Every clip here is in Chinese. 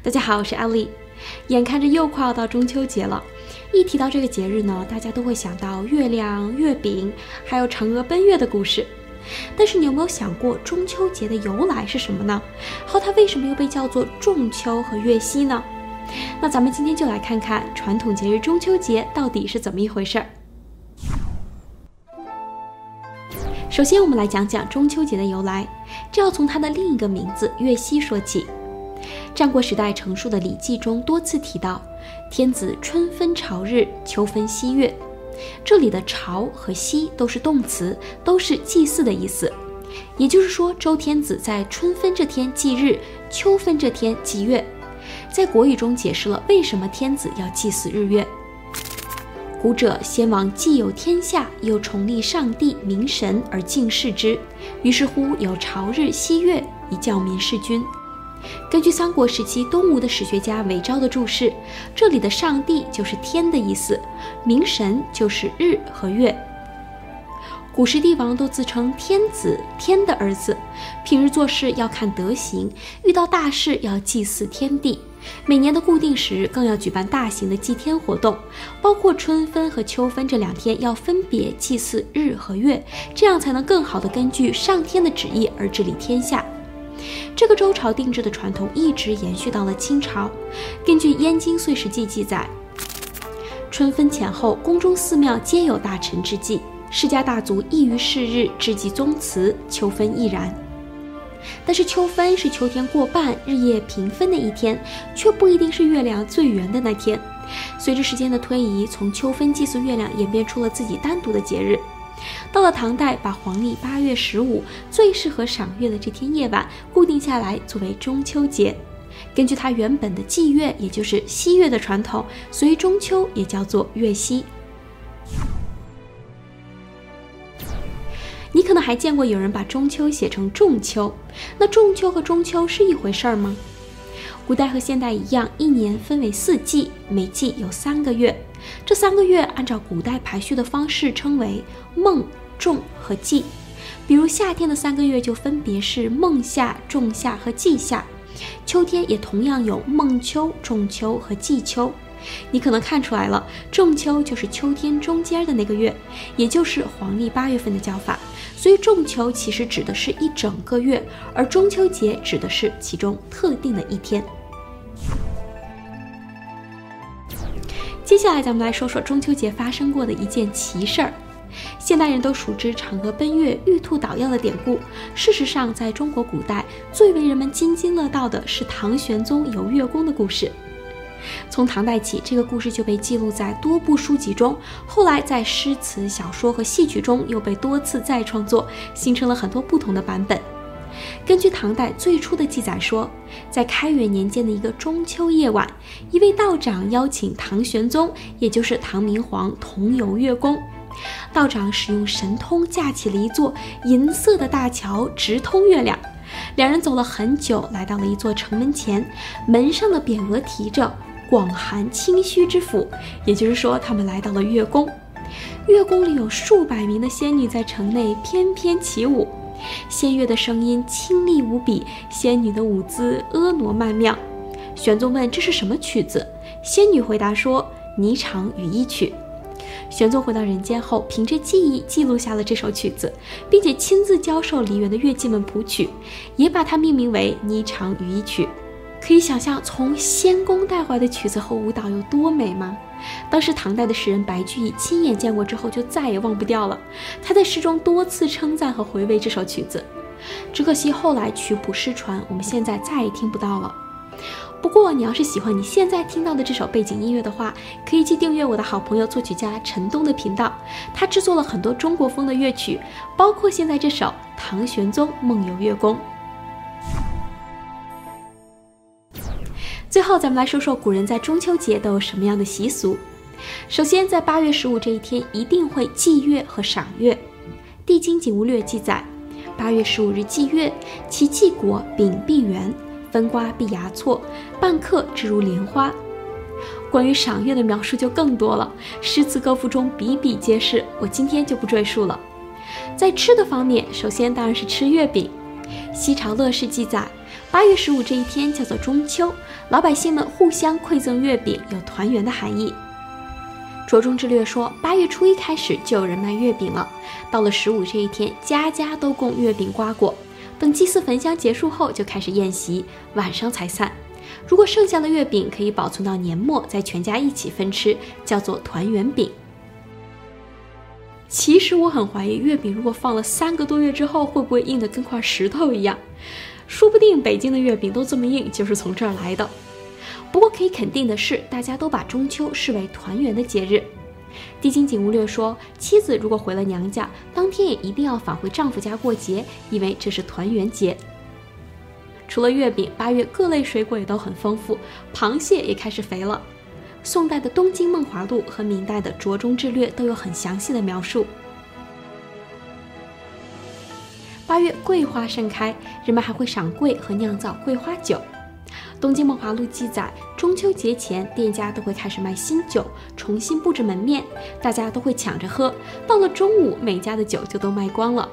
大家好，我是艾丽。眼看着又快要到中秋节了，一提到这个节日呢，大家都会想到月亮、月饼，还有嫦娥奔月的故事。但是你有没有想过中秋节的由来是什么呢？还有它为什么又被叫做仲秋和月夕呢？那咱们今天就来看看传统节日中秋节到底是怎么一回事儿。首先，我们来讲讲中秋节的由来，这要从它的另一个名字月夕说起。战国时代成书的《礼记》中多次提到，天子春分朝日，秋分夕月。这里的“朝”和“夕”都是动词，都是祭祀的意思。也就是说，周天子在春分这天祭日，秋分这天祭月。在国语中解释了为什么天子要祭祀日月。古者先王既有天下，又崇立上帝、明神而敬视之，于是乎有朝日、夕月，以教民事君。根据三国时期东吴的史学家韦昭的注释，这里的上帝就是天的意思，明神就是日和月。古时帝王都自称天子，天的儿子，平日做事要看德行，遇到大事要祭祀天地。每年的固定时日更要举办大型的祭天活动，包括春分和秋分这两天要分别祭祀日和月，这样才能更好的根据上天的旨意而治理天下。这个周朝定制的传统一直延续到了清朝。根据《燕京岁时记》记载，春分前后，宫中寺庙皆有大臣之祭，世家大族亦于是日置祭宗祠。秋分亦然。但是秋分是秋天过半、日夜平分的一天，却不一定是月亮最圆的那天。随着时间的推移，从秋分祭祀月亮演变出了自己单独的节日。到了唐代，把黄历八月十五最适合赏月的这天夜晚固定下来，作为中秋节。根据它原本的祭月，也就是夕月的传统，所以中秋也叫做月夕。你可能还见过有人把中秋写成仲秋，那仲秋和中秋是一回事儿吗？古代和现代一样，一年分为四季，每季有三个月。这三个月按照古代排序的方式称为孟、仲和季。比如夏天的三个月就分别是孟夏、仲夏和季夏，秋天也同样有孟秋、仲秋和季秋。你可能看出来了，仲秋就是秋天中间的那个月，也就是黄历八月份的叫法。所以仲秋其实指的是一整个月，而中秋节指的是其中特定的一天。接下来，咱们来说说中秋节发生过的一件奇事儿。现代人都熟知嫦娥奔月、玉兔捣药的典故。事实上，在中国古代，最为人们津津乐道的是唐玄宗游月宫的故事。从唐代起，这个故事就被记录在多部书籍中，后来在诗词、小说和戏曲中又被多次再创作，形成了很多不同的版本。根据唐代最初的记载说，在开元年间的一个中秋夜晚，一位道长邀请唐玄宗，也就是唐明皇同游月宫。道长使用神通架起了一座银色的大桥，直通月亮。两人走了很久，来到了一座城门前，门上的匾额提着“广寒清虚之府”，也就是说，他们来到了月宫。月宫里有数百名的仙女在城内翩翩起舞。仙乐的声音清丽无比，仙女的舞姿婀娜曼妙。玄宗问：“这是什么曲子？”仙女回答说：“霓裳羽衣曲。”玄宗回到人间后，凭着记忆记录下了这首曲子，并且亲自教授梨园的乐伎们谱曲，也把它命名为《霓裳羽衣曲》。可以想象，从仙宫带回来的曲子和舞蹈有多美吗？当时唐代的诗人白居易亲眼见过之后，就再也忘不掉了。他在诗中多次称赞和回味这首曲子，只可惜后来曲谱失传，我们现在再也听不到了。不过，你要是喜欢你现在听到的这首背景音乐的话，可以去订阅我的好朋友作曲家陈东的频道，他制作了很多中国风的乐曲，包括现在这首《唐玄宗梦游月宫》。最后，咱们来说说古人在中秋节都有什么样的习俗。首先，在八月十五这一天，一定会祭月和赏月。《帝京景物略》记载，八月十五日祭月，其祭果柄必圆，分瓜必芽错，半刻之如莲花。关于赏月的描述就更多了，诗词歌赋中比比皆是，我今天就不赘述了。在吃的方面，首先当然是吃月饼。西朝乐事记载。八月十五这一天叫做中秋，老百姓们互相馈赠月饼，有团圆的含义。《卓中之略》说，八月初一开始就有人卖月饼了，到了十五这一天，家家都供月饼瓜果。等祭祀焚香结束后，就开始宴席，晚上才散。如果剩下的月饼可以保存到年末，再全家一起分吃，叫做团圆饼。其实我很怀疑，月饼如果放了三个多月之后，会不会硬得跟块石头一样？说不定北京的月饼都这么硬，就是从这儿来的。不过可以肯定的是，大家都把中秋视为团圆的节日。《帝京景物略》说，妻子如果回了娘家，当天也一定要返回丈夫家过节，因为这是团圆节。除了月饼，八月各类水果也都很丰富，螃蟹也开始肥了。宋代的《东京梦华录》和明代的《卓中志略》都有很详细的描述。八月桂花盛开，人们还会赏桂和酿造桂花酒。《东京梦华录》记载，中秋节前，店家都会开始卖新酒，重新布置门面，大家都会抢着喝。到了中午，每家的酒就都卖光了。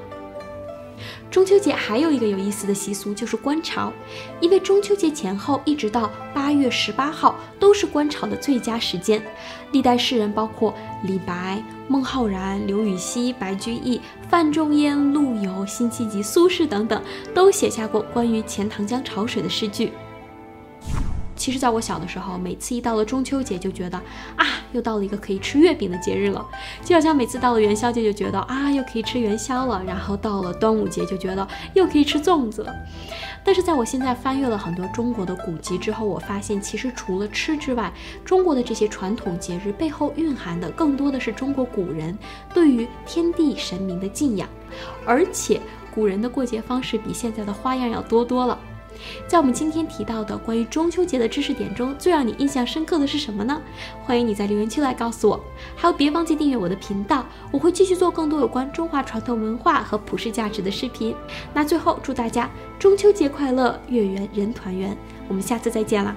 中秋节还有一个有意思的习俗，就是观潮。因为中秋节前后一直到八月十八号都是观潮的最佳时间。历代诗人，包括李白、孟浩然、刘禹锡、白居易、范仲淹、陆游、辛弃疾、苏轼等等，都写下过关于钱塘江潮水的诗句。其实，在我小的时候，每次一到了中秋节，就觉得啊，又到了一个可以吃月饼的节日了；就好像每次到了元宵节，就觉得啊，又可以吃元宵了；然后到了端午节，就觉得又可以吃粽子了。但是，在我现在翻阅了很多中国的古籍之后，我发现，其实除了吃之外，中国的这些传统节日背后蕴含的，更多的是中国古人对于天地神明的敬仰，而且古人的过节方式比现在的花样要多多了。在我们今天提到的关于中秋节的知识点中，最让你印象深刻的是什么呢？欢迎你在留言区来告诉我。还有，别忘记订阅我的频道，我会继续做更多有关中华传统文化和普世价值的视频。那最后，祝大家中秋节快乐，月圆人团圆。我们下次再见了。